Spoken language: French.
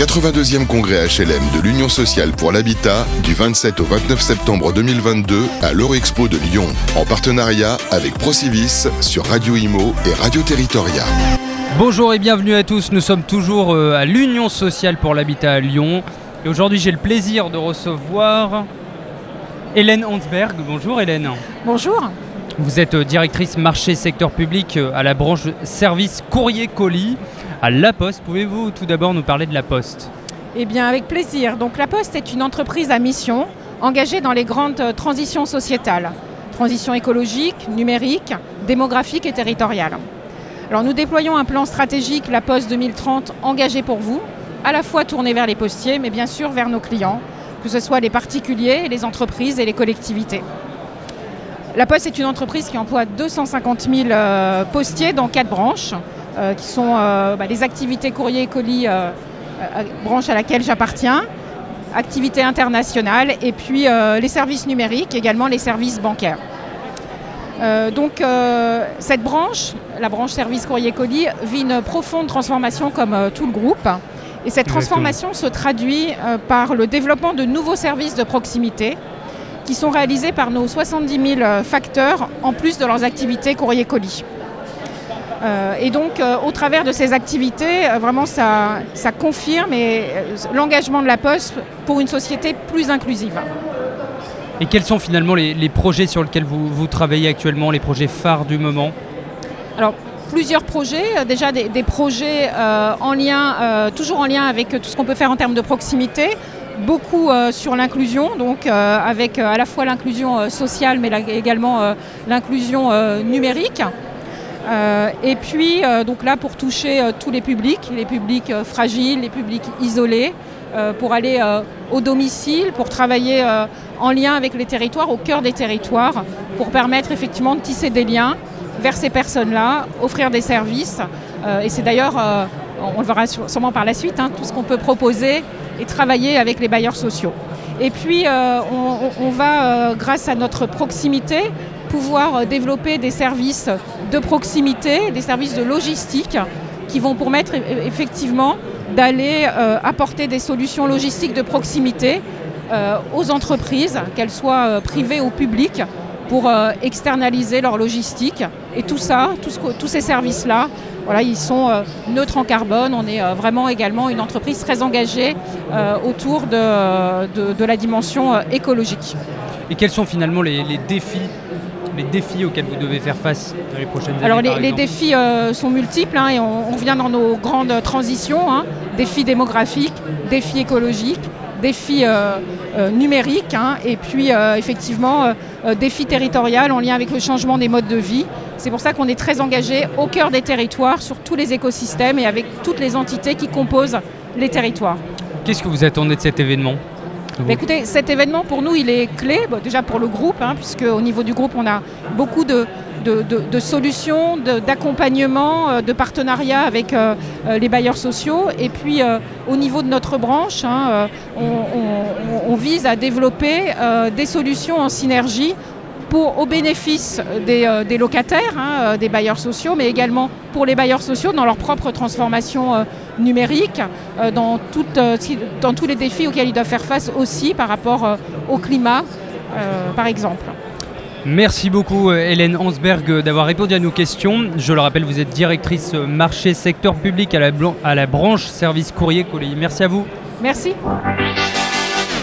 82e congrès HLM de l'Union sociale pour l'habitat du 27 au 29 septembre 2022 à l'Eurexpo de Lyon, en partenariat avec Procivis sur Radio Imo et Radio Territoria. Bonjour et bienvenue à tous, nous sommes toujours euh, à l'Union sociale pour l'habitat à Lyon. Et aujourd'hui j'ai le plaisir de recevoir Hélène Hansberg. Bonjour Hélène. Bonjour. Vous êtes euh, directrice marché secteur public euh, à la branche service courrier colis à La Poste. Pouvez-vous tout d'abord nous parler de La Poste Eh bien avec plaisir. Donc La Poste est une entreprise à mission engagée dans les grandes transitions sociétales. Transition écologique, numérique, démographique et territoriale. Alors nous déployons un plan stratégique La Poste 2030 engagé pour vous, à la fois tourné vers les postiers, mais bien sûr vers nos clients, que ce soit les particuliers, les entreprises et les collectivités. La Poste est une entreprise qui emploie 250 000 euh, postiers dans quatre branches, euh, qui sont euh, bah, les activités courrier et colis, branche à laquelle j'appartiens, activités internationales, et puis les services numériques, également les services bancaires. donc cette branche, la branche service courrier colis, vit une profonde transformation comme tout le groupe. Et cette transformation se traduit par le développement de nouveaux services de proximité, qui sont réalisés par nos 70 000 euh, facteurs en plus de leurs activités courrier-colis. Euh, et donc, euh, au travers de ces activités, vraiment, ça, ça confirme l'engagement de la Poste pour une société plus inclusive. Et quels sont finalement les, projets sur lesquels vous, travaillez actuellement, les projets phares du moment? Alors, plusieurs projets. Déjà, des, projets en lien, toujours en lien avec tout ce qu'on peut faire en termes de proximité beaucoup euh, sur l'inclusion, donc euh, avec euh, à la fois l'inclusion sociale mais également l'inclusion numérique. Et puis donc là pour toucher tous les publics, les publics fragiles, les publics isolés, pour aller au domicile, pour travailler en lien avec les territoires, au cœur des territoires, pour permettre effectivement de tisser des liens vers ces personnes-là, offrir des services. et c'est d'ailleurs, on le verra sûrement par la suite, hein, tout ce qu'on peut proposer et travailler avec les bailleurs sociaux. Et puis, euh, on, va, euh, grâce à notre proximité, pouvoir euh, développer des services de proximité, des services de logistique qui vont permettre effectivement d'aller apporter des solutions logistiques de proximité aux entreprises, qu'elles soient privées ou publiques, pour externaliser leur logistique. Et tout ça, tous ces services-là, voilà, ils sont euh, neutres en carbone. On est euh, vraiment également une entreprise très engagée euh, autour de, la dimension écologique. Et quels sont finalement les, défis les défis auxquels vous devez faire face dans les prochaines années Alors les, défis sont multiples hein, et on, revient dans nos grandes transitions, hein. défis démographiques, défis écologiques, défis numériques hein, et puis effectivement défis territoriaux en lien avec le changement des modes de vie c'est pour ça qu'on est très engagé au cœur des territoires, sur tous les écosystèmes et avec toutes les entités qui composent les territoires. Qu'est-ce que vous attendez de cet événement? Écoutez, cet événement pour nous, il est clé, déjà pour le groupe, hein, puisque au niveau du groupe, on a beaucoup de, solutions, d'accompagnement, euh, de, partenariats avec euh, euh, les bailleurs sociaux. Et puis au niveau de notre branche, hein, on, vise à développer des solutions en synergie au bénéfice des, locataires, hein, des bailleurs sociaux, mais également pour les bailleurs sociaux dans leur propre transformation numérique, dans, dans, tous les défis auxquels ils doivent faire face aussi par rapport au climat, par exemple. Merci beaucoup Hélène Hansberg d'avoir répondu à nos questions. Je le rappelle, vous êtes directrice marché secteur public à la, à la branche service courrier colis. Merci à vous. Merci.